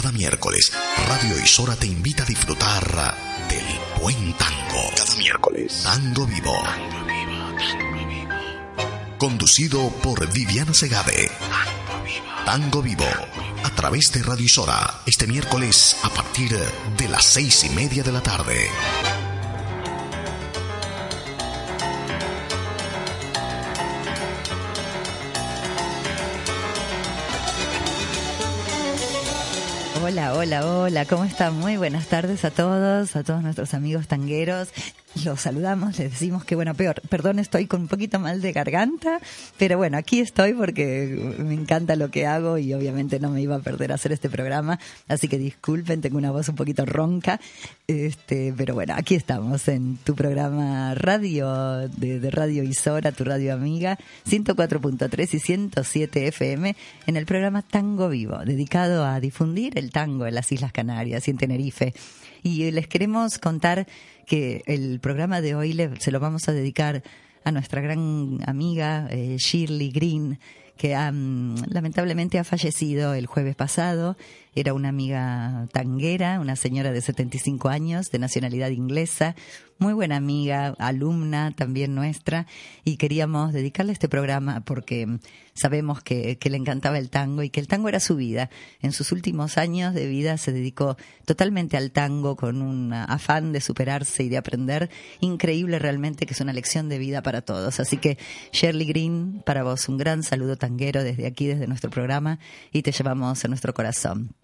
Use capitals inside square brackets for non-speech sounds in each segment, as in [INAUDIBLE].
Cada miércoles, Radio Isora te invita a disfrutar del buen tango. Cada miércoles, Tango Vivo. Tango Vivo, Tango Vivo. Conducido por Viviana Segade. Tango Vivo. Tango Vivo. A través de Radio Isora, este miércoles a partir de las seis y media de la tarde. Hola, hola, hola, ¿cómo están? Muy buenas tardes a todos, a todos nuestros amigos tangueros los saludamos, les decimos que bueno, peor, perdón, estoy con un poquito mal de garganta, pero bueno, aquí estoy porque me encanta lo que hago y obviamente no me iba a perder hacer este programa, así que disculpen, tengo una voz un poquito ronca, este, pero bueno, aquí estamos en tu programa radio de, de Radio Isora, tu radio amiga, 104.3 y 107 FM, en el programa Tango Vivo, dedicado a difundir el tango en las Islas Canarias y en Tenerife. Y les queremos contar que el programa de hoy le, se lo vamos a dedicar a nuestra gran amiga eh, Shirley Green, que lamentablemente ha fallecido el jueves pasado. Era una amiga tanguera, una señora de 75 años, de nacionalidad inglesa, muy buena amiga, alumna también nuestra, y queríamos dedicarle este programa porque sabemos que, que, le encantaba el tango y que el tango era su vida. En sus últimos años de vida se dedicó totalmente al tango con un afán de superarse y de aprender. Increíble realmente que es una lección de vida para todos. Así que Shirley Green, para vos un gran saludo tanguero desde aquí, desde nuestro programa, y te llevamos a nuestro corazón.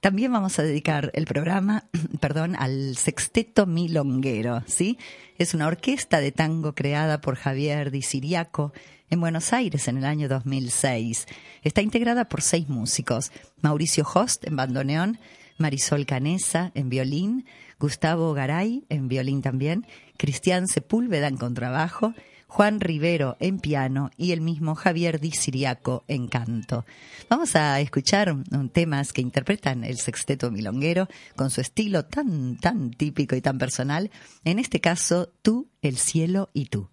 También vamos a dedicar el programa, [CLEARS THROAT] perdón, al Sexteto Milonguero, ¿sí? Es una orquesta de tango creada por Javier Di Siriaco en Buenos Aires en el año 2006. Está integrada por seis músicos: Mauricio Host en bandoneón, Marisol Canesa en violín, Gustavo Garay en violín también, Cristian Sepúlveda en contrabajo Juan Rivero en piano y el mismo Javier Di Siriaco en canto. Vamos a escuchar temas que interpretan el sexteto milonguero con su estilo tan, tan típico y tan personal. En este caso, tú, el cielo y tú.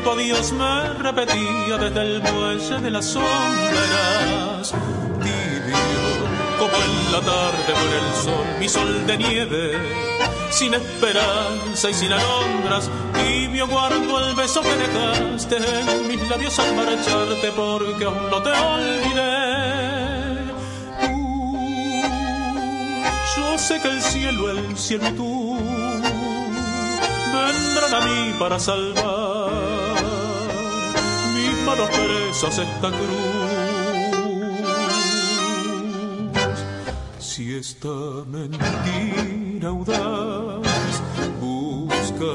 Que tu adiós me repetía desde el muelle de las sombras. Tibio, como en la tarde por el sol, mi sol de nieve, sin esperanza y sin alondras. Tibio guardo el beso que dejaste en mis labios al marcharte porque aún no te olvidé. Uh, yo sé que el cielo, el cielo tú vendrán a mí para salvar manos presas esta cruz. esta mentira audaz busca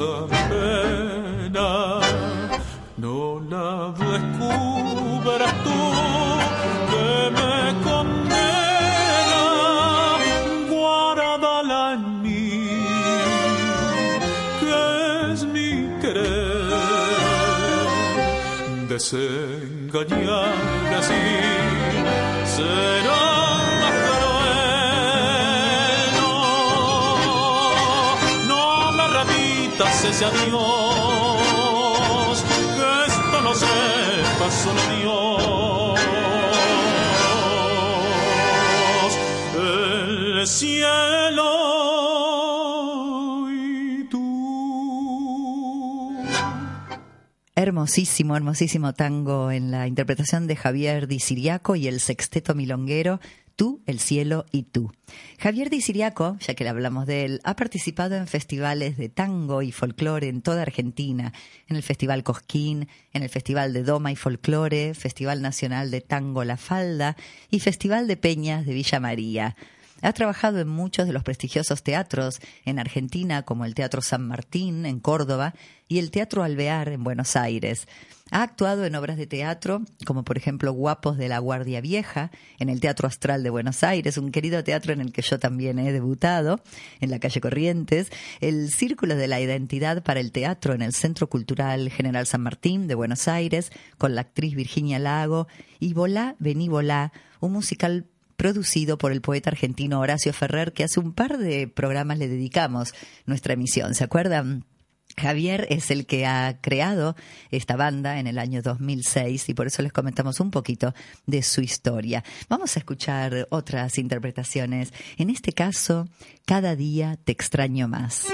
pena, no la descubras tú desengañar así será. ese adiós, que esto no sepa solo Dios. Hermosísimo, hermosísimo tango en la interpretación de Javier Di Siriaco y el sexteto milonguero Tú, el cielo y tú. Javier Di Siriaco, ya que le hablamos de él, ha participado en festivales de tango y folclore en toda Argentina, en el Festival Cosquín, en el Festival de Doma y Folclore, Festival Nacional de Tango La Falda y Festival de Peñas de Villa María. Ha trabajado en muchos de los prestigiosos teatros en Argentina, como el Teatro San Martín en Córdoba y el Teatro Alvear en Buenos Aires. Ha actuado en obras de teatro, como por ejemplo Guapos de la Guardia Vieja, en el Teatro Astral de Buenos Aires, un querido teatro en el que yo también he debutado, en la calle Corrientes, el Círculo de la Identidad para el Teatro en el Centro Cultural General San Martín de Buenos Aires, con la actriz Virginia Lago, y Volá, Vení Volá, un musical producido por el poeta argentino Horacio Ferrer, que hace un par de programas le dedicamos nuestra emisión. ¿Se acuerdan? Javier es el que ha creado esta banda en el año 2006 y por eso les comentamos un poquito de su historia. Vamos a escuchar otras interpretaciones. En este caso, Cada día te extraño más.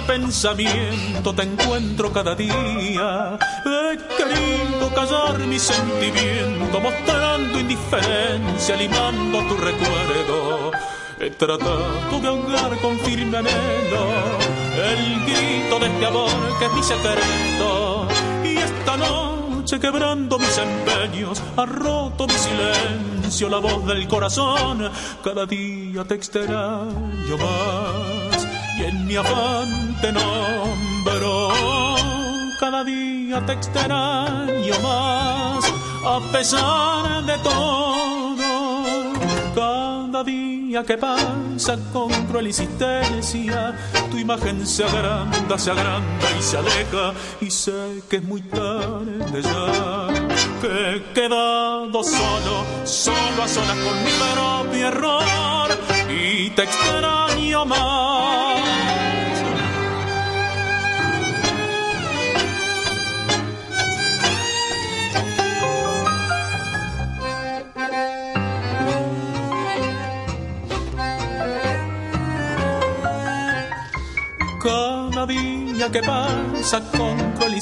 Cada pensamiento te encuentro cada día. He querido callar mi sentimiento, mostrando indiferencia, limando tu recuerdo. He tratado de ahogar con firme anhelo el grito de este amor que es mi secreto. Y esta noche quebrando mis empeños, ha roto mi silencio, la voz del corazón. Cada día te extraño más mi afán te nombro. Cada día te extraño más, a pesar de todo. Cada día que pasa con cruel insistencia, tu imagen se agranda, se agranda y se aleja. Y sé que es muy tarde ya, que he quedado solo, solo a solas con mi propio error. Y te extraño Cada día que pasa con cruel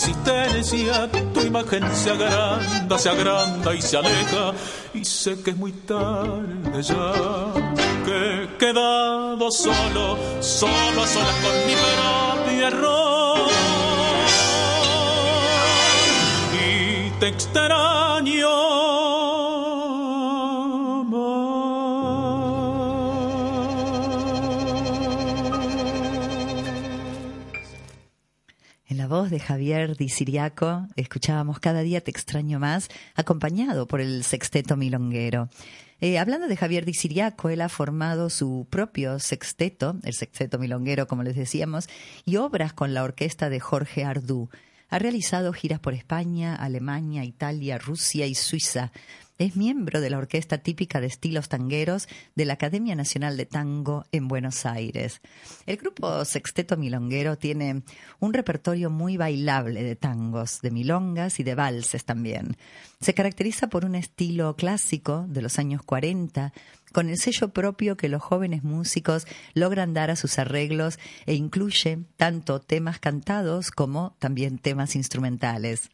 tu imagen se agranda, se agranda y se aleja. Y sé que es muy tarde ya, que he quedado solo, solo a solas con mi propio error. Y te extraño voz de Javier Di Siriaco escuchábamos Cada día te extraño más, acompañado por el sexteto milonguero. Eh, hablando de Javier Di Siriaco, él ha formado su propio sexteto, el sexteto milonguero, como les decíamos, y obras con la orquesta de Jorge Ardú. Ha realizado giras por España, Alemania, Italia, Rusia y Suiza. Es miembro de la orquesta típica de estilos tangueros de la Academia Nacional de Tango en Buenos Aires. El grupo Sexteto Milonguero tiene un repertorio muy bailable de tangos, de milongas y de valses también. Se caracteriza por un estilo clásico de los años 40, con el sello propio que los jóvenes músicos logran dar a sus arreglos e incluye tanto temas cantados como también temas instrumentales.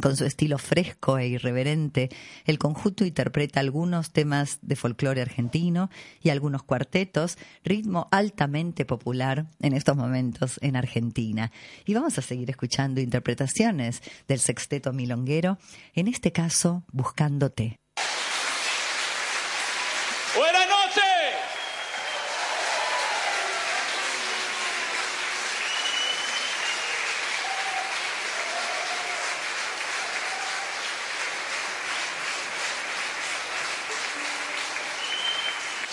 Con su estilo fresco e irreverente, el conjunto interpreta algunos temas de folclore argentino y algunos cuartetos, ritmo altamente popular en estos momentos en Argentina. Y vamos a seguir escuchando interpretaciones del sexteto milonguero, en este caso Buscándote.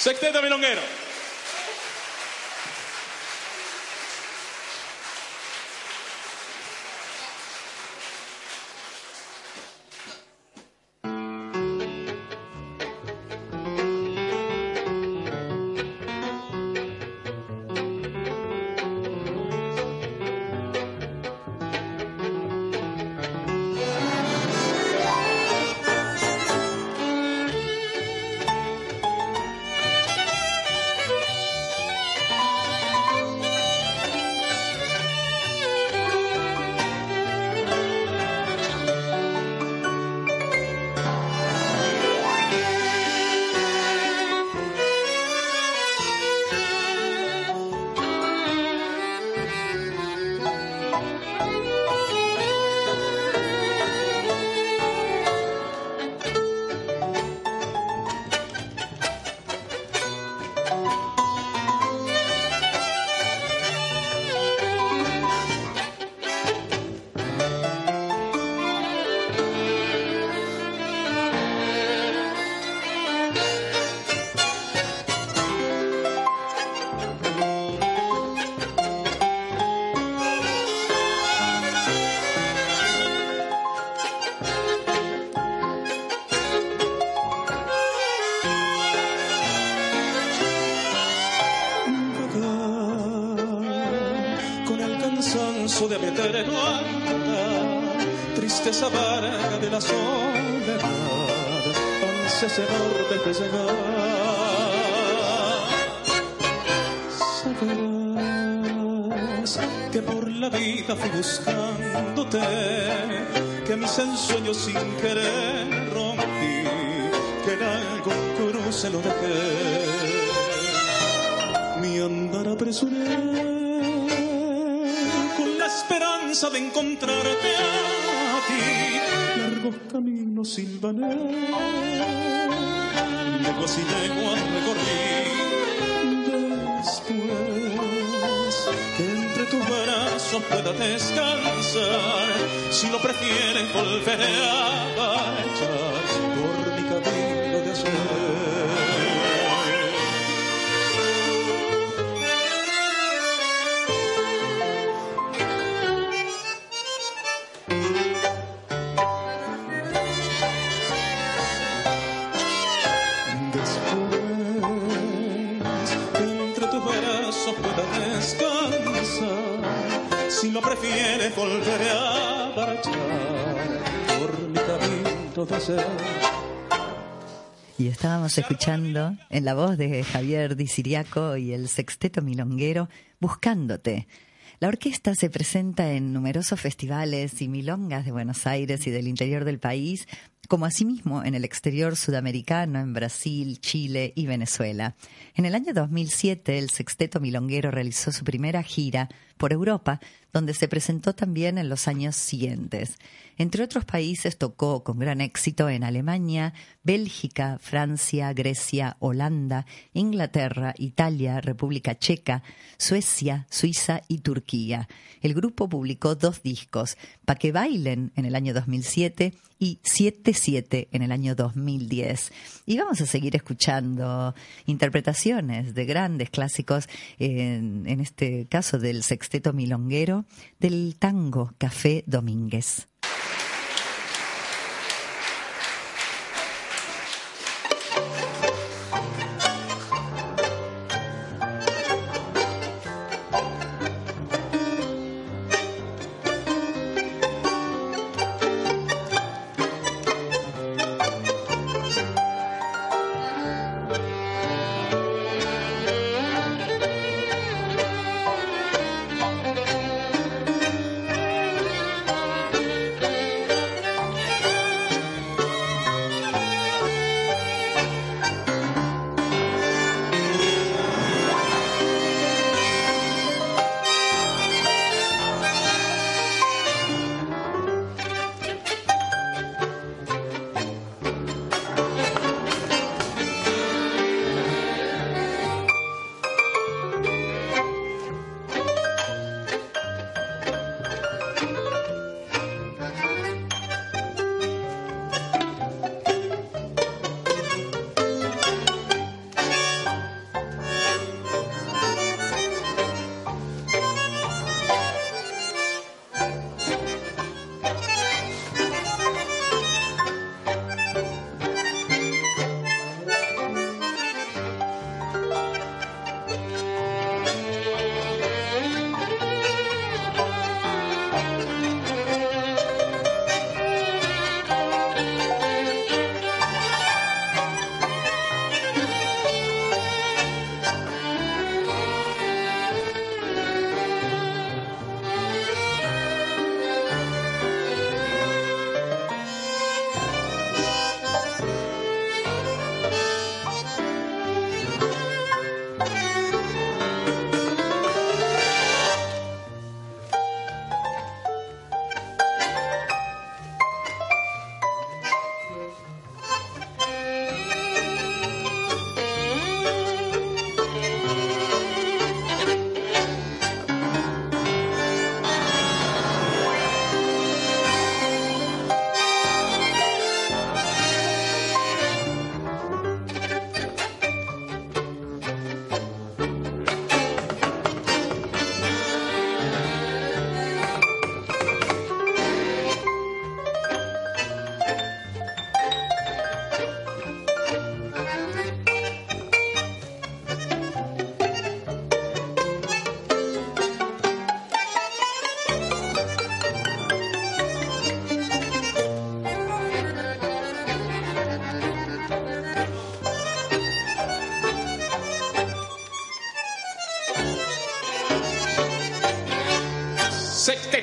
Sexteto Milonguero. Ansias enormes de llegar. Sabrás que por la vida fui buscándote, que mis ensueños sin querer rompí, que en algún cruce lo dejé. Mi andar apresuré de encontrarte a ti. Largos caminos silvané, y leguas recorrí. Después que entre tus brazos pueda descansar, si lo prefieres volveré a marchar volveré a marchar por mi camino de ser. Y estábamos escuchando en la voz de Javier Di Siriaco y el sexteto milonguero Buscándote. La orquesta se presenta en numerosos festivales y milongas de Buenos Aires y del interior del país, como asimismo en el exterior sudamericano, en Brasil, Chile y Venezuela. En el año 2007, el sexteto milonguero realizó su primera gira por Europa, donde se presentó también en los años siguientes. Entre otros países tocó con gran éxito en Alemania, Bélgica, Francia, Grecia, Holanda, Inglaterra, Italia, República Checa, Suecia, Suiza y Turquía. El grupo publicó dos discos, Pa' que bailen en el año 2007 y 77 en el año 2010. Y vamos a seguir escuchando interpretaciones de grandes clásicos, en, en este caso del sexteto milonguero, del tango Café Domínguez.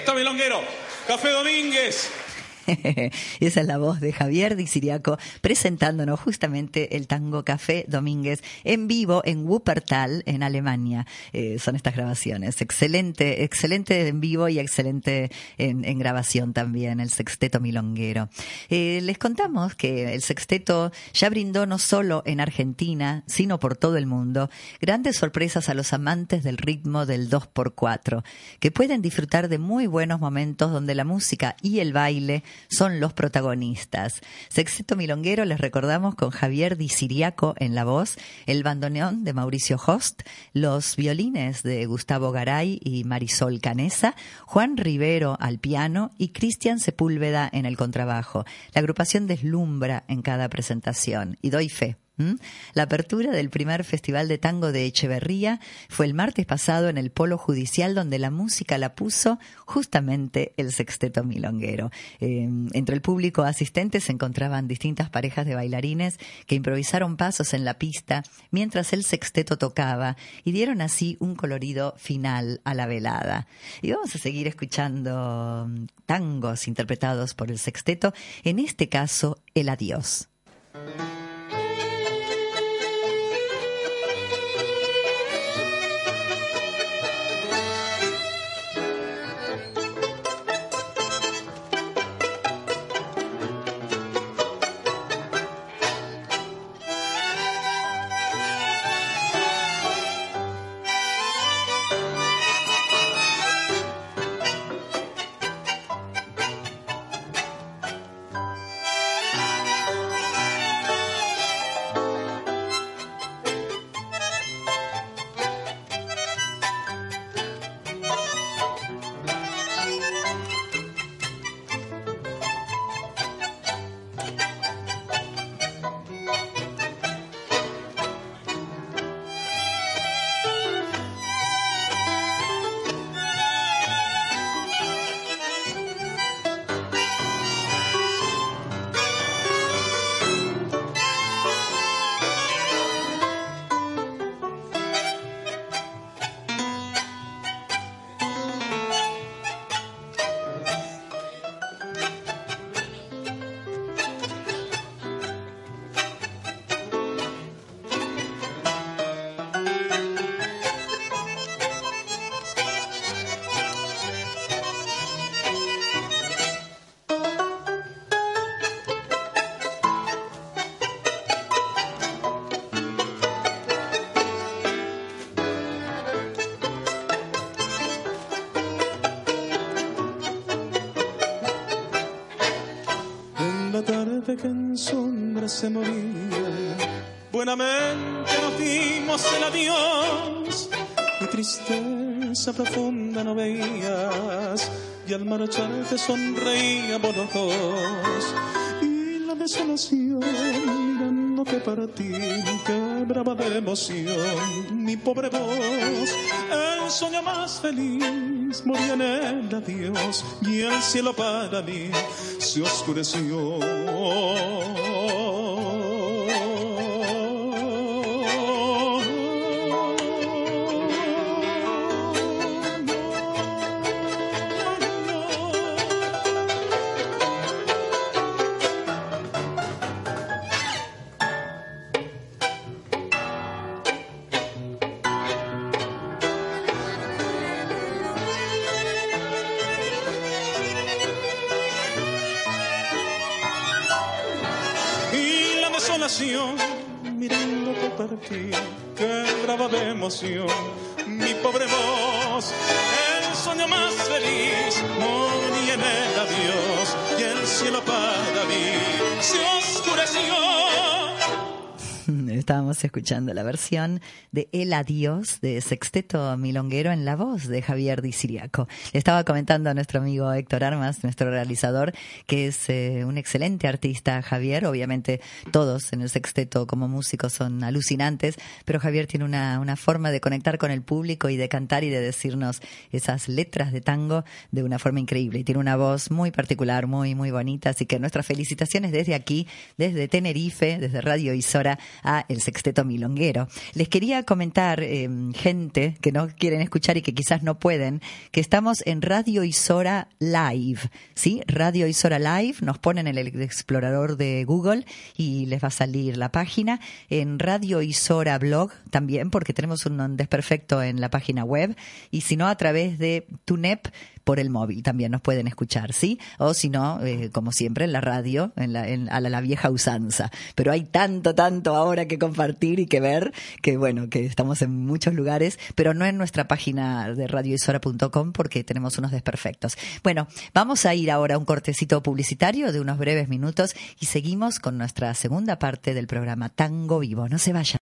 Sexteto Milonguero, Café Domínguez. [LAUGHS] Esa es la voz de Javier Di Siriaco presentándonos justamente el tango Café Domínguez en vivo en Wuppertal, en Alemania. Eh, son estas grabaciones. Excelente, excelente en vivo y excelente en, grabación también, el sexteto milonguero. Eh, les contamos que el sexteto ya brindó no solo en Argentina, sino por todo el mundo, grandes sorpresas a los amantes del ritmo del 2x4, que pueden disfrutar de muy buenos momentos donde la música y el baile son los protagonistas. Sexteto Milonguero les recordamos con Javier Di Siriaco en la voz, el bandoneón de Mauricio Host, los violines de Gustavo Garay y Marisol Canesa, Juan Rivero al piano y Cristian Sepúlveda en el contrabajo. La agrupación deslumbra en cada presentación y doy fe ¿Mm? La apertura del primer Festival de Tango de Echeverría fue el martes pasado en el Polo Judicial, donde la música la puso justamente el Sexteto Milonguero. Em, entre el público asistente se encontraban distintas parejas de bailarines que improvisaron pasos en la pista mientras el sexteto tocaba y dieron así un colorido final a la velada. Y vamos a seguir escuchando mm, tangos interpretados por el sexteto, en este caso, El Adiós. Buenamente nos dimos el adiós. Mi tristeza profunda no veías y al marcharte sonreíamos los dos. Y la desolación mirándote para ti quebraba de emoción mi pobre voz. El sueño más feliz moría en el adiós y el cielo para mí se oscureció. Más feliz, morí en el adiós y el cielo para mí se oscureció. Estábamos escuchando la versión de El Adiós de Sexteto Milonguero en la voz de Javier Di Siriaco. Le estaba comentando a nuestro amigo Héctor Armas, nuestro realizador, que es eh, un excelente artista, Javier. Obviamente todos en el Sexteto como músicos son alucinantes, pero Javier tiene una, una forma de conectar con el público y de cantar y de decirnos esas letras de tango de una forma increíble. Y tiene una voz muy particular, muy, muy bonita. Así que nuestras felicitaciones desde aquí, desde Tenerife, desde Radio Isora, a El Sexteto Milonguero. Les quería comentar, eh, gente que no quieren escuchar y que quizás no pueden, que estamos en Radio Isora Live, ¿sí? Radio Isora Live, nos ponen en el explorador de Google y les va a salir la página. En Radio Isora Blog también, porque tenemos un desperfecto en la página web, y si no, a través de TUNEP por el móvil también nos pueden escuchar, ¿sí? O si no, eh, como siempre, en la radio, en la, a la, vieja usanza. Pero hay tanto, tanto ahora que compartir y que ver, que bueno, que estamos en muchos lugares, pero no en nuestra página de radioisora.com porque tenemos unos desperfectos. Bueno, vamos a ir ahora a un cortecito publicitario de unos breves minutos y seguimos con nuestra segunda parte del programa Tango Vivo. No se vayan.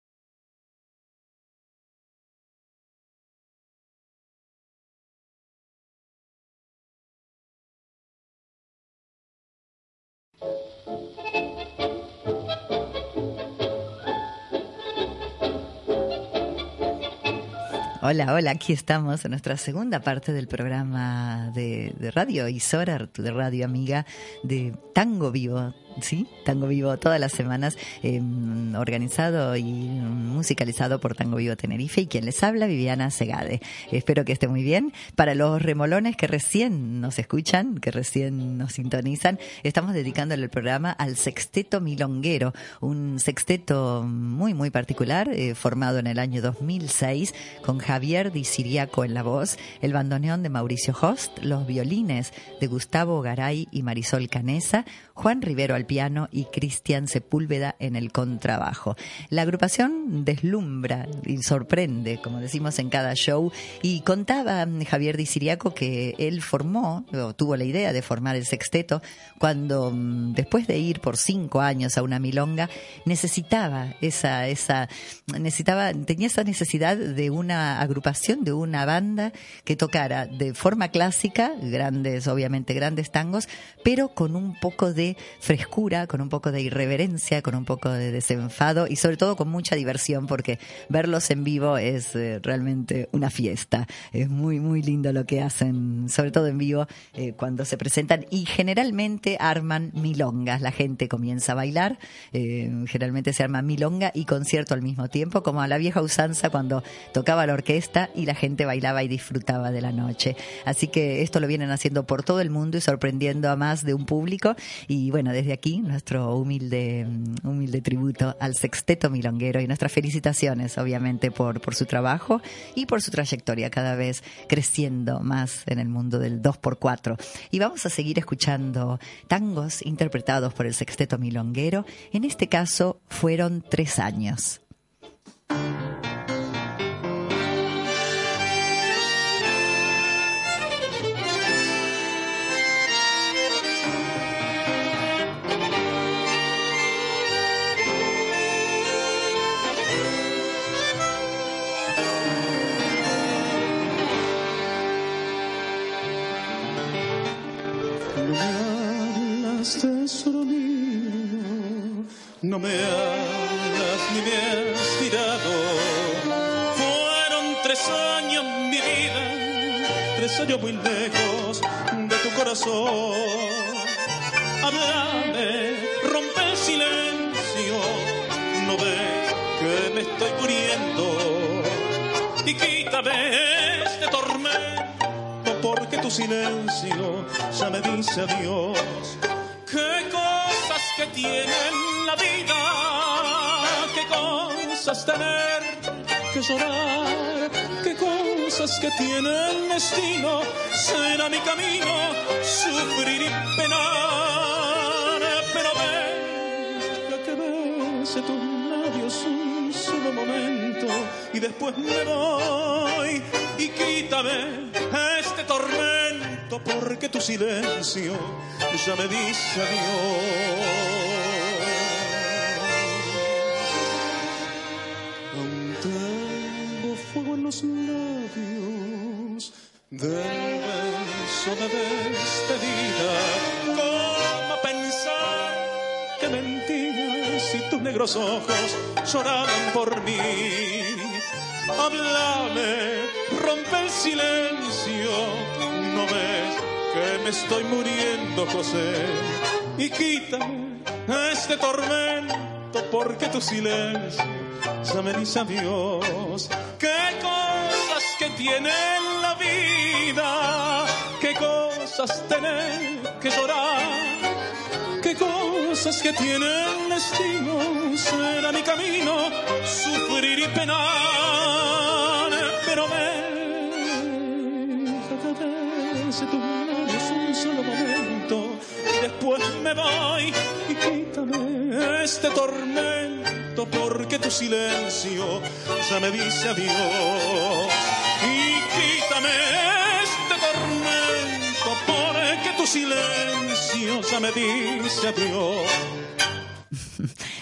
Hola, hola, aquí estamos en nuestra segunda parte del programa de, de radio Isora, de radio amiga de Tango Vivo, ¿sí? Tango Vivo todas las semanas, em, organizado y musicalizado por Tango Vivo Tenerife y quien les habla, Viviana Segade. Espero que esté muy bien. Para los remolones que recién nos escuchan, que recién nos sintonizan, estamos dedicándole el programa al Sexteto Milonguero, un sexteto muy, muy particular, eh, formado en el año 2006 con Javier Di Siriaco en la voz, el bandoneón de Mauricio Host, los violines de Gustavo Garay y Marisol Canesa, Juan Rivero al piano y Cristian Sepúlveda en el contrabajo. La agrupación deslumbra y sorprende, como decimos en cada show, y contaba Javier Di Siriaco que él formó, o tuvo la idea de formar el sexteto, cuando mm, después de ir por cinco años a una milonga, necesitaba esa, esa, necesitaba, tenía esa necesidad de una agrupación, de una banda que tocara de forma clásica, grandes, obviamente grandes tangos, pero con un poco de frescura, con un poco de irreverencia, con un poco de desenfado y sobre todo con mucha diversión porque verlos en vivo es eh, realmente una fiesta. Es muy, muy lindo lo que hacen, sobre todo en vivo eh, cuando se presentan y generalmente arman milongas. La gente comienza a bailar, eh, generalmente se arma milonga y concierto al mismo tiempo, como a la vieja usanza cuando tocaba la orquesta y la gente bailaba y disfrutaba de la noche. Así que esto lo vienen haciendo por todo el mundo y sorprendiendo a más de un público y bueno, desde aquí nuestro humilde, humilde tributo al sexteto milonguero y nuestras felicitaciones, obviamente, por, por su trabajo y por su trayectoria cada vez creciendo más en el mundo del 2x4. Y vamos a seguir escuchando tangos interpretados por el sexteto milonguero. En este caso fueron tres años. No me hagas ni me has tirado. Fueron tres años mi vida, tres años muy lejos de tu corazón. Háblame, rompe el silencio, no ves que me estoy muriendo. Y quítame este tormento, porque tu silencio ya me dice adiós. Qué cosas que tienen la vida, qué cosas tener que llorar, qué cosas que tiene el destino, será mi camino, sufrir y penar, pero ve que bese tus labios un solo momento y después me voy y quítame este tormento porque tu silencio ya me dice adiós. los labios del beso de despedida. ¿Cómo pensar que mentías y tus negros ojos lloraban por mí? Háblame, rompe el silencio, que me estoy muriendo, José, y quítame este tormento porque tu silencio ya me dice adiós. Qué cosas que tiene la vida, qué cosas tener que llorar, qué cosas que tiene el destino, será mi camino, sufrir y penar, pero déjate tu es un solo momento. Y después me voy y quítame este tormento porque tu silencio ya me dice adiós. Y quítame este tormento porque tu silencio ya me dice adiós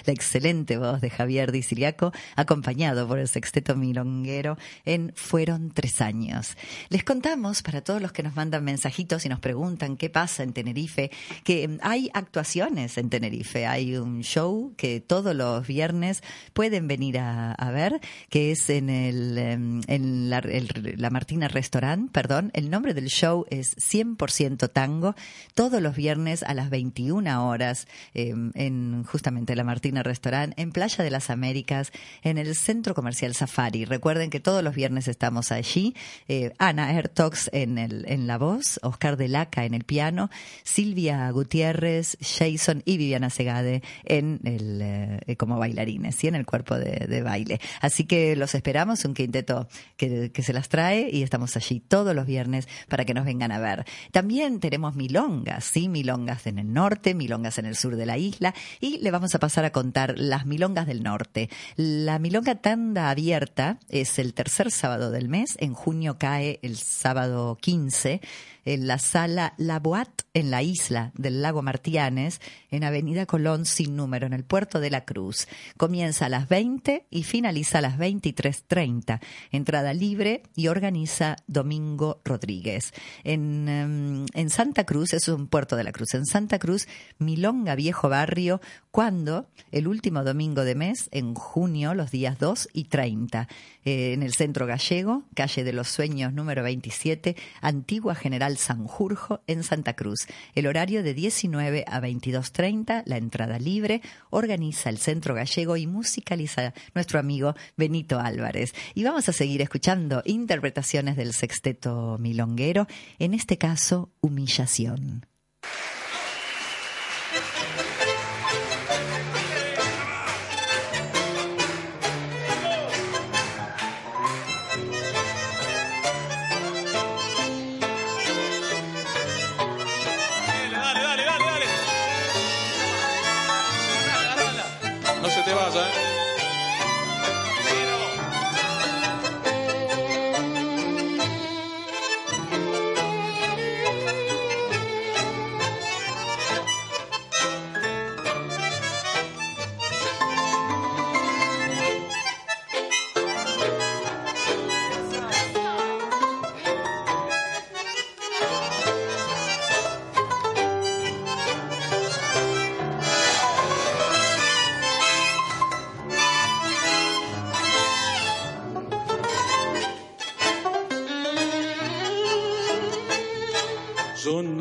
la excelente voz de Javier Di Siriaco, acompañado por el sexteto milonguero en Fueron tres años. Les contamos, para todos los que nos mandan mensajitos y nos preguntan qué pasa en Tenerife, que hay actuaciones en Tenerife. Hay un show que todos los viernes pueden venir a, ver, que es en, el, em, en la, la Martina Restaurant, perdón. El nombre del show es 100% Tango, todos los viernes a las 21 horas em, en justamente la Martina Restaurante en Playa de las Américas, en el Centro Comercial Safari. Recuerden que todos los viernes estamos allí. Eh, Ana Hertox en, el, en la voz, Oscar de Laca en el piano, Silvia Gutiérrez, Jason y Viviana Segade en el, eh, como bailarines y en el cuerpo de, baile. Así que los esperamos, un quinteto que, que se las trae y estamos allí todos los viernes para que nos vengan a ver. También tenemos milongas, sí, milongas en el norte, milongas en el sur de la isla y le vamos a pasar a contar las milongas del norte. La milonga tanda abierta es el tercer sábado del mes. En junio cae el sábado 15 en la sala La Boat en la isla del lago Martianes, en Avenida Colón sin número, en el puerto de la Cruz. Comienza a las 20 y finaliza a las 23.30. Entrada libre y organiza Domingo Rodríguez. En, em, en Santa Cruz, es un puerto de la Cruz, en Santa Cruz, Milonga Viejo Barrio, cuando el último domingo de mes, en junio, los días 2 y 30, eh, en el Centro Gallego, calle de los Sueños número 27, Antigua General Sanjurjo, en Santa Cruz. El horario de 19 a 22.30, la entrada libre, organiza el Centro Gallego y musicaliza nuestro amigo Benito Álvarez. Y vamos a seguir escuchando interpretaciones del sexteto milonguero, en este caso, Humillación.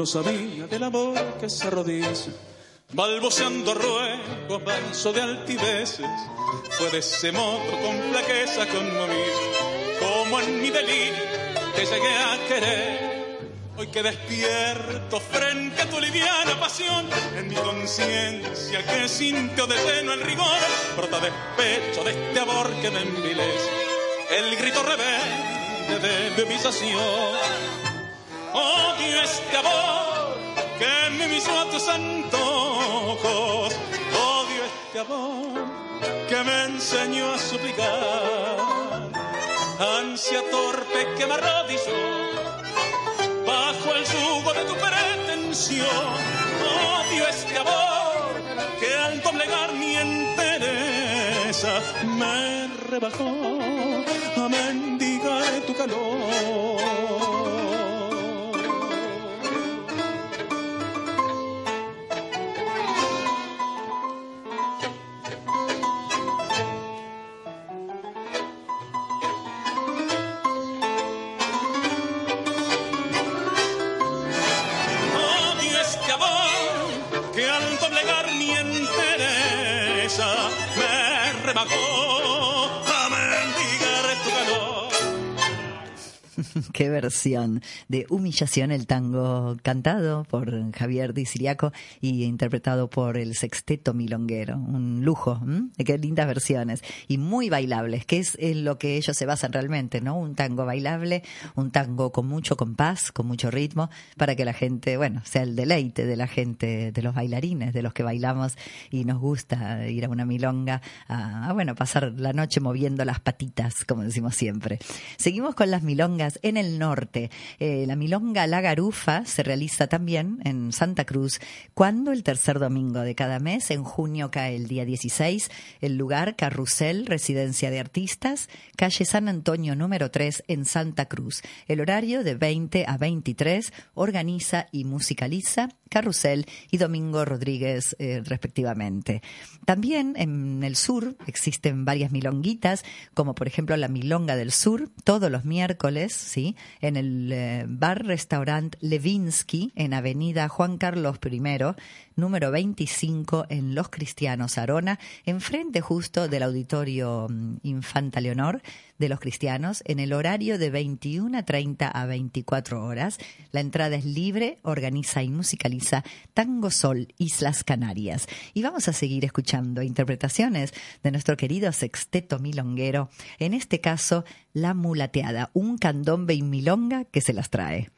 Sabía del amor que se arrodilla, balbuceando ruegos, manso de altiveces. Fue de ese modo con flaqueza conmovido, como en mi delirio te llegué a querer. Hoy que despierto frente a tu liviana pasión, en mi conciencia que sintió de lleno el rigor, brota despecho de este amor que me envilece, el grito rebelde de mi humillación odio este amor a tus antojos, odio este amor que me enseñó a suplicar, ansia torpe que me arrodilló bajo el yugo de tu pretensión, odio este amor que al doblegar mi entereza me rebajó a mendigar tu calor. [LAUGHS] Qué versión de Humillación, el tango cantado por Javier Di Siriaco y interpretado por el Sexteto Milonguero. Un lujo, ¿m? qué lindas versiones y muy bailables, que es en lo que ellos se basan realmente, ¿no? Un tango bailable, un tango con mucho compás, con mucho ritmo, para que la gente, bueno, sea el deleite de la gente, de los bailarines, de los que bailamos y nos gusta ir a una milonga, a, a bueno, pasar la noche moviendo las patitas, como decimos siempre. Seguimos con las milongas en el norte. Eh, la milonga La Garufa se realiza también en Santa Cruz. cuando El tercer domingo de cada mes. En junio cae el día 16. El lugar Carrusel, Residencia de Artistas, calle San Antonio número 3 en Santa Cruz. El horario de 20 a 23 organiza y musicaliza Carrusel y Domingo Rodríguez eh, respectivamente. También en el sur existen varias milonguitas, como por ejemplo la Milonga del Sur, todos los miércoles, En el eh, bar-restaurant Levinsky, en Avenida Juan Carlos I, número 25, en Los Cristianos, Arona, enfrente justo del Auditorio mm, Infanta Leonor de los Cristianos, en el horario de 21 a 30 a 24 horas. La entrada es libre, organiza y musicaliza Tango Sol, Islas Canarias. Y vamos a seguir escuchando interpretaciones de nuestro querido sexteto milonguero, en este caso La Mulateada, un candombe y milonga que se las trae.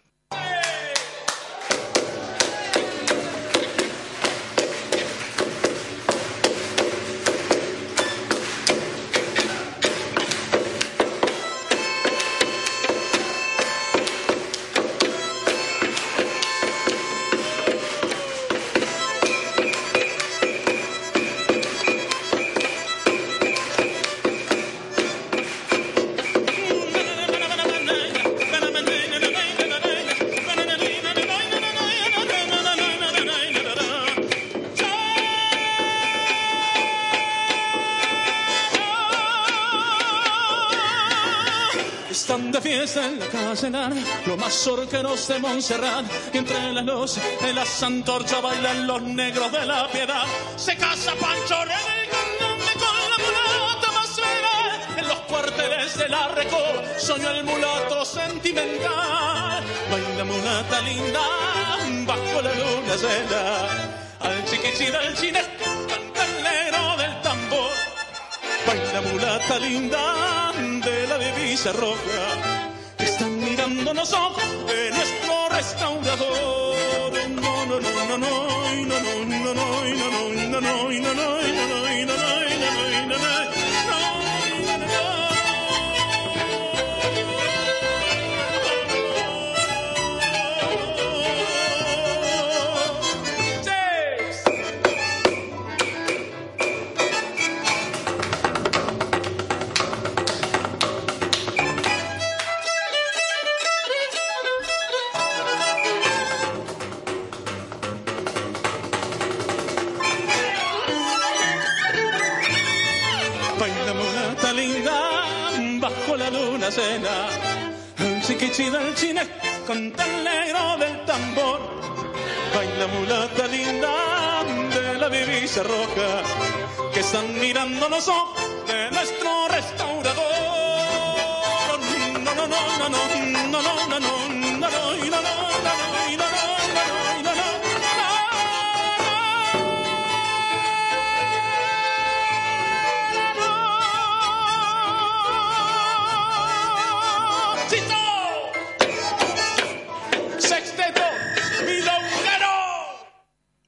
Caselar, los mazorqueros de Montserrat, y entre las luces de las antorchas bailan los negros de la piedad. Se casa Pancho René con la mulata más bella, en los cuarteles de la Record, soñó el mulato sentimental. Baila mulata linda, bajo la luna llena, al chiquichi del chine, canta el negro del tambor. Baila mulata linda de la divisa roja mirando los ojos de nuestro restaurador. No, no, no, no, no, no, no, no, no, no, no, no, no, no, no, no, cena. El chiquichi del chine con tan negro del tambor. Baila mulata linda de la divisa roja que están mirando los ojos de nuestro restaurador. No, no, no, no, no, no, no, no. no.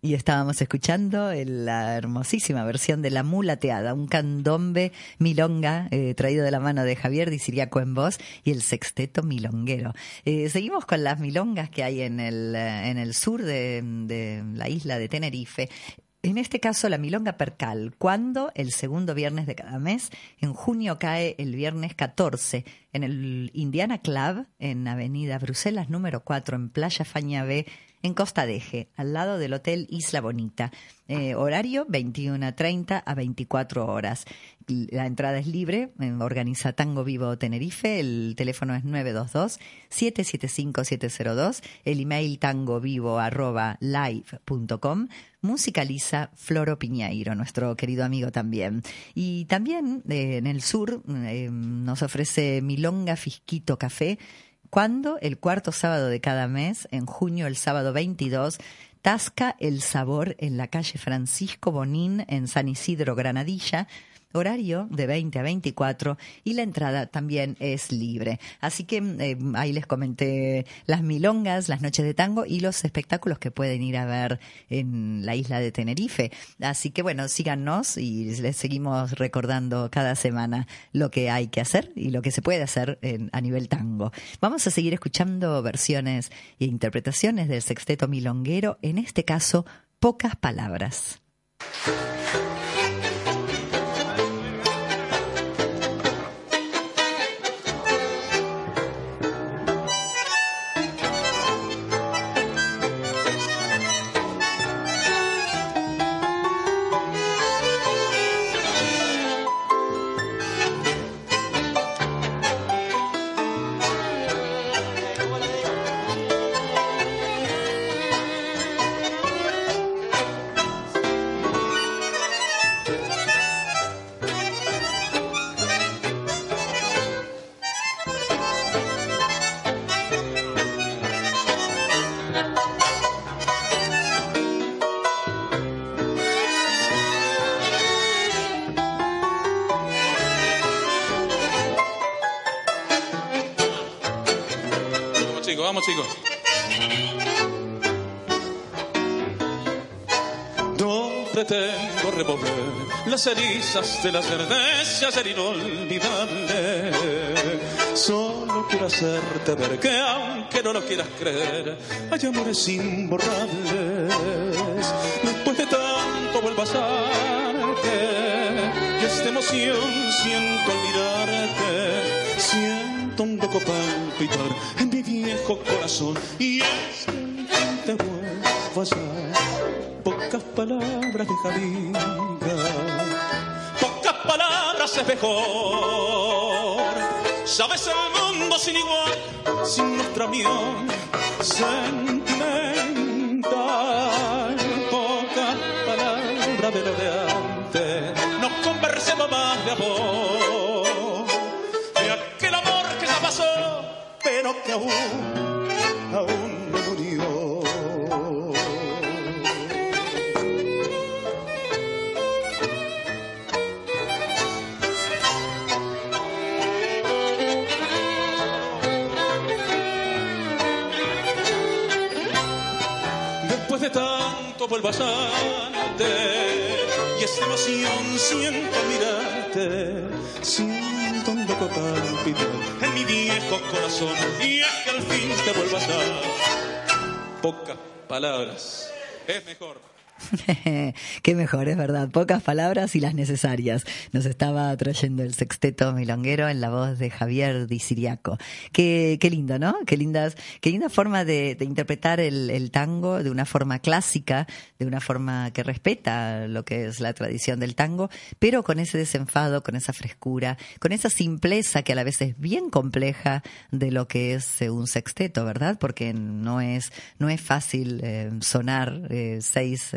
Y estábamos escuchando la hermosísima versión de La Mulateada, un candombe milonga eh, traído de la mano de Javier Di Siriaco en voz y el sexteto milonguero. Eh, seguimos con las milongas que hay en el, eh, en el sur de, de la isla de Tenerife. En este caso, la Milonga Percal, cuando el segundo viernes de cada mes, en junio cae el viernes 14, en el Indiana Club, en Avenida Bruselas número 4, en Playa Fañabé, en Costa Deje, al lado del Hotel Isla Bonita. Eh, horario 21.30 a 24 horas. La entrada es libre, eh, organiza Tango Vivo Tenerife, el teléfono es 922-775-702, el email tangovivo arroba live.com, musicaliza Floro Piñeiro, nuestro querido amigo también. Y también eh, en el sur nos ofrece Milonga Fisquito Café, cuando el cuarto sábado de cada mes, en junio, el sábado 22, Tasca el sabor en la calle Francisco Bonín en San Isidro Granadilla horario de 20 a 24 y la entrada también es libre. Así que eh, ahí les comenté las milongas, las noches de tango y los espectáculos que pueden ir a ver en la isla de Tenerife. Así que bueno, síganos y les seguimos recordando cada semana lo que hay que hacer y lo que se puede hacer a nivel tango. Vamos a seguir escuchando versiones e interpretaciones del sexteto milonguero, en este caso, pocas palabras. Vamos chicos. No pretendo revolver las erizas de las certezas ser inolvidable. Solo quiero hacerte ver que aunque no lo quieras creer, hay amores imborrables. Después de tanto vuelvo a y esta emoción siento olvidarte. Siento un loco palpitar en viejo corazón y es que te vuelvo a hallar. Pocas palabras de amiga, pocas palabras es mejor. Sabes el mundo sin igual, sin nuestra unión sentimental. Pocas palabras de lo de antes, nos conversemos más de amor. Que aún, aún no murió. Después de tanto vuelvo a y esta emoción siento mirarte, siento un loco palpitar en mi viejo corazón y es que al fin te vuelvo a dar. Pocas palabras, es mejor. Qué mejor, es verdad. Pocas palabras y las necesarias. Nos estaba trayendo el sexteto milonguero en la voz de Javier Di Siriaco. Qué, qué lindo, ¿no? Qué lindas, qué linda forma de, interpretar el, tango de una forma clásica, de una forma que respeta lo que es la tradición del tango, pero con ese desenfado, con esa frescura, con esa simpleza que a la vez es bien compleja de lo que es eh, un sexteto, ¿verdad? Porque no es, no es fácil eh, sonar eh, seis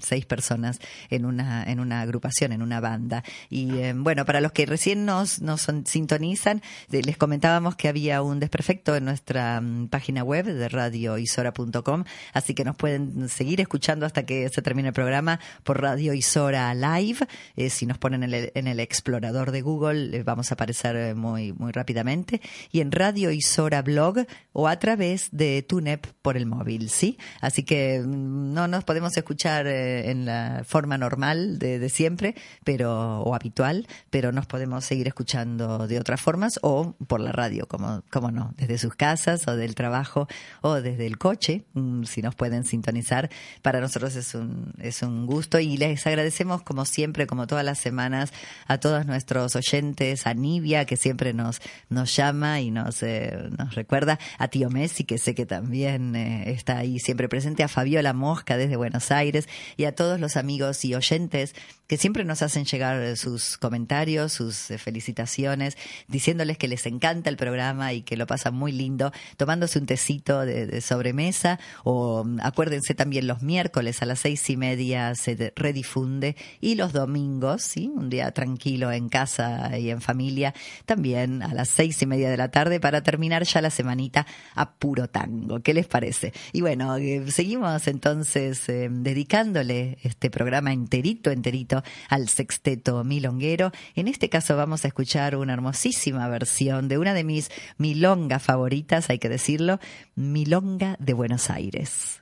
seis personas en una, en una agrupación, en una banda. Y eh, bueno, para los que recién nos, nos son, sintonizan, eh, les comentábamos que había un desperfecto en nuestra um, página web de radioisora.com, así que nos pueden seguir escuchando hasta que se termine el programa por Radio Isora Live. Eh, si nos ponen en el, en el explorador de Google, vamos a aparecer muy, muy rápidamente. Y en Radio Isora Blog o a través de TUNEP por el móvil, ¿sí? Así que no nos podemos escuchar eh, en la forma normal de, de, siempre, pero o habitual, pero nos podemos seguir escuchando de otras formas o por la radio, como, como no, desde sus casas o del trabajo o desde el coche, mm, si nos pueden sintonizar. Para nosotros es un, es un gusto y les agradecemos como siempre, como todas las semanas, a todos nuestros oyentes, a Nivia, que siempre nos, nos llama y nos, eh, nos recuerda, a Tío Messi, que sé que también eh, está ahí siempre presente, a Fabiola Mosca desde Buenos Aires y a todos los amigos y oyentes que siempre nos hacen llegar sus comentarios, sus eh, felicitaciones, diciéndoles que les encanta el programa y que lo pasan muy lindo, tomándose un tecito de, sobremesa o mm, acuérdense también los miércoles a las seis y media se redifunde y los domingos, sí, un día tranquilo en casa y en familia, también a las seis y media de la tarde para terminar ya la semanita a puro tango. ¿Qué les parece? Y bueno, eh, seguimos entonces eh, dedicándole este programa enterito, enterito al sexteto milonguero. En este caso vamos a escuchar una hermosísima versión de una de mis milongas favoritas, hay que decirlo, Milonga de Buenos Aires.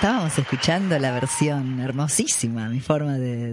Estábamos escuchando la versión hermosísima, mi forma de,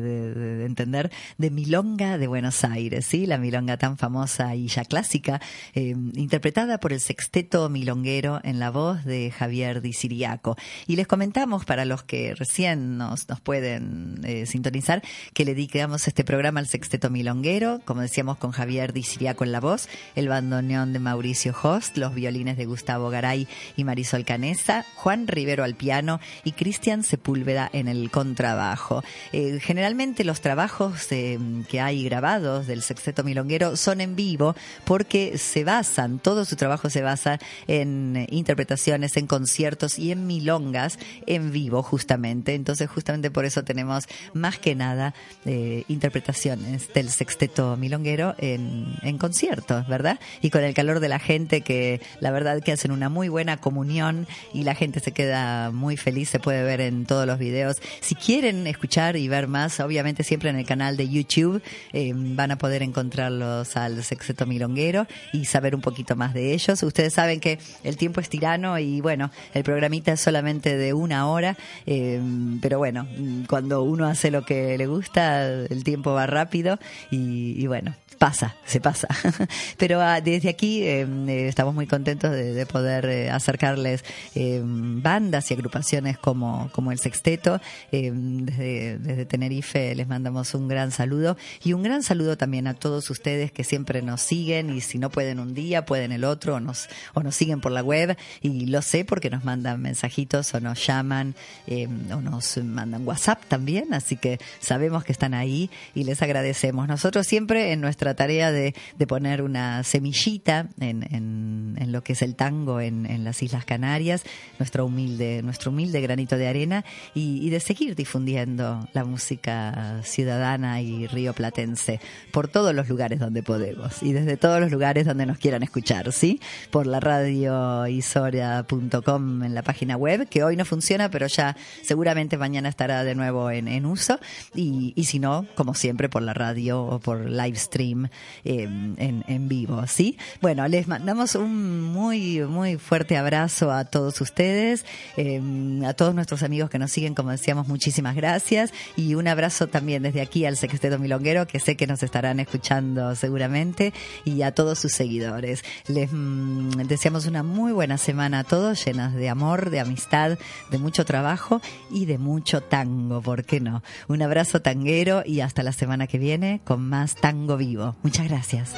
entender, de Milonga de Buenos Aires, ¿sí? La Milonga tan famosa y ya clásica, eh, interpretada por el sexteto milonguero en la voz de Javier Di Siriaco. Y les comentamos, para los que recién nos, nos pueden eh, sintonizar, que le dedicamos este programa al sexteto milonguero, como decíamos, con Javier Di Siriaco en la voz, el bandoneón de Mauricio Host, los violines de Gustavo Garay y Marisol Canesa, Juan Rivero al piano y Cristian Sepúlveda en el contrabajo. Eh, generalmente los trabajos eh, que hay grabados del sexteto milonguero son en vivo porque se basan, todo su trabajo se basa en interpretaciones, en conciertos y en milongas en vivo justamente. Entonces justamente por eso tenemos más que nada eh, interpretaciones del sexteto milonguero en, en conciertos, ¿verdad? Y con el calor de la gente que la verdad que hacen una muy buena comunión y la gente se queda muy feliz se puede ver en todos los videos. Si quieren escuchar y ver más, obviamente siempre en el canal de YouTube eh, van a poder encontrarlos al Sexeto Milonguero y saber un poquito más de ellos. Ustedes saben que el tiempo es tirano y bueno, el programita es solamente de una hora, eh, pero bueno, cuando uno hace lo que le gusta, el tiempo va rápido y, bueno, pasa, se pasa. [LAUGHS] Pero ah, desde aquí eh, estamos muy contentos de, poder acercarles bandas y agrupaciones como, como el Sexteto. Eh, desde, desde Tenerife les mandamos un gran saludo y un gran saludo también a todos ustedes que siempre nos siguen y si no pueden un día, pueden el otro o nos, o nos siguen por la web y lo sé porque nos mandan mensajitos o nos llaman eh, o nos mandan WhatsApp también, así que sabemos que están ahí y les agradecemos. Nosotros siempre en nuestra tarea de, de poner una semillita en, en, lo que es el tango en, en, las Islas Canarias, nuestro humilde, nuestro humilde granito de arena y, y de seguir difundiendo la música ciudadana y rioplatense por todos los lugares donde podemos y desde todos los lugares donde nos quieran escuchar, ¿sí? Por la radio isoria.com en la página web, que hoy no funciona, pero ya seguramente mañana estará de nuevo en, en uso y, y si no, como siempre, por la radio o por live stream eh, en, en vivo, ¿sí? Bueno, les mandamos un muy, muy fuerte abrazo a todos ustedes, eh, a todos nuestros amigos que nos siguen, como decíamos, muchísimas gracias y un abrazo también desde aquí al Sexteto Milonguero, que sé que nos estarán escuchando seguramente, y a todos sus seguidores. Les mm, deseamos una muy buena semana a todos, llenas de amor, de amistad, de mucho trabajo y de mucho tango, ¿por qué no? Un abrazo tanguero y hasta la semana que viene con más Tango Vivo. Muchas gracias.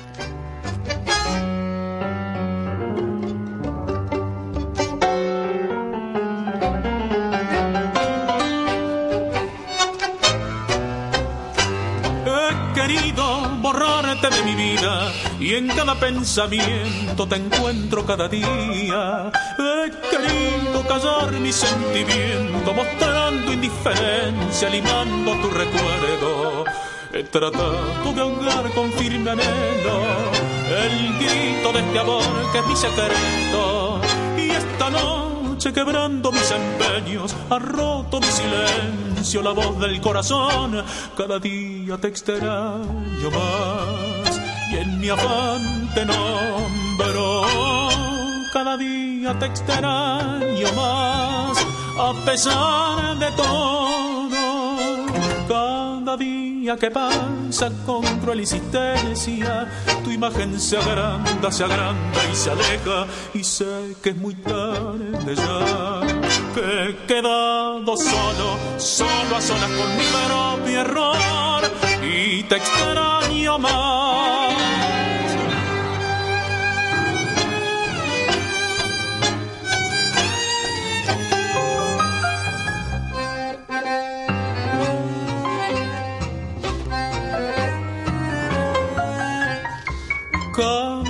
Querido borrarte de mi vida y en cada pensamiento te encuentro cada día. He querido callar mi sentimiento mostrando indiferencia, limando tu recuerdo. He tratado de ahogar con firme anhelo el grito de este amor que es mi secreto. Y esta noche quebrando mis empeños, ha roto mi silencio, la voz del corazón. Cada día te extraño más y en mi afán te nombro. Cada día te extraño más a pesar de todo. Cada día que pasa con cruel insistencia, tu imagen se agranda, se agranda y se aleja. Y sé que es muy tarde ya, que he quedado solo, solo a solas con mi propio error. Y te extraño más.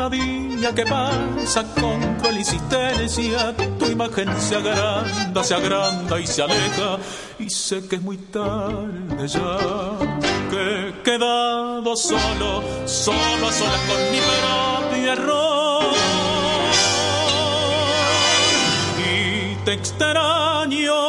Día que pasa con cruel insistencia, tu imagen se agranda, se agranda y se aleja. Y sé que es muy tarde ya, que he quedado solo, solo a solas con mi propio error. Y te extraño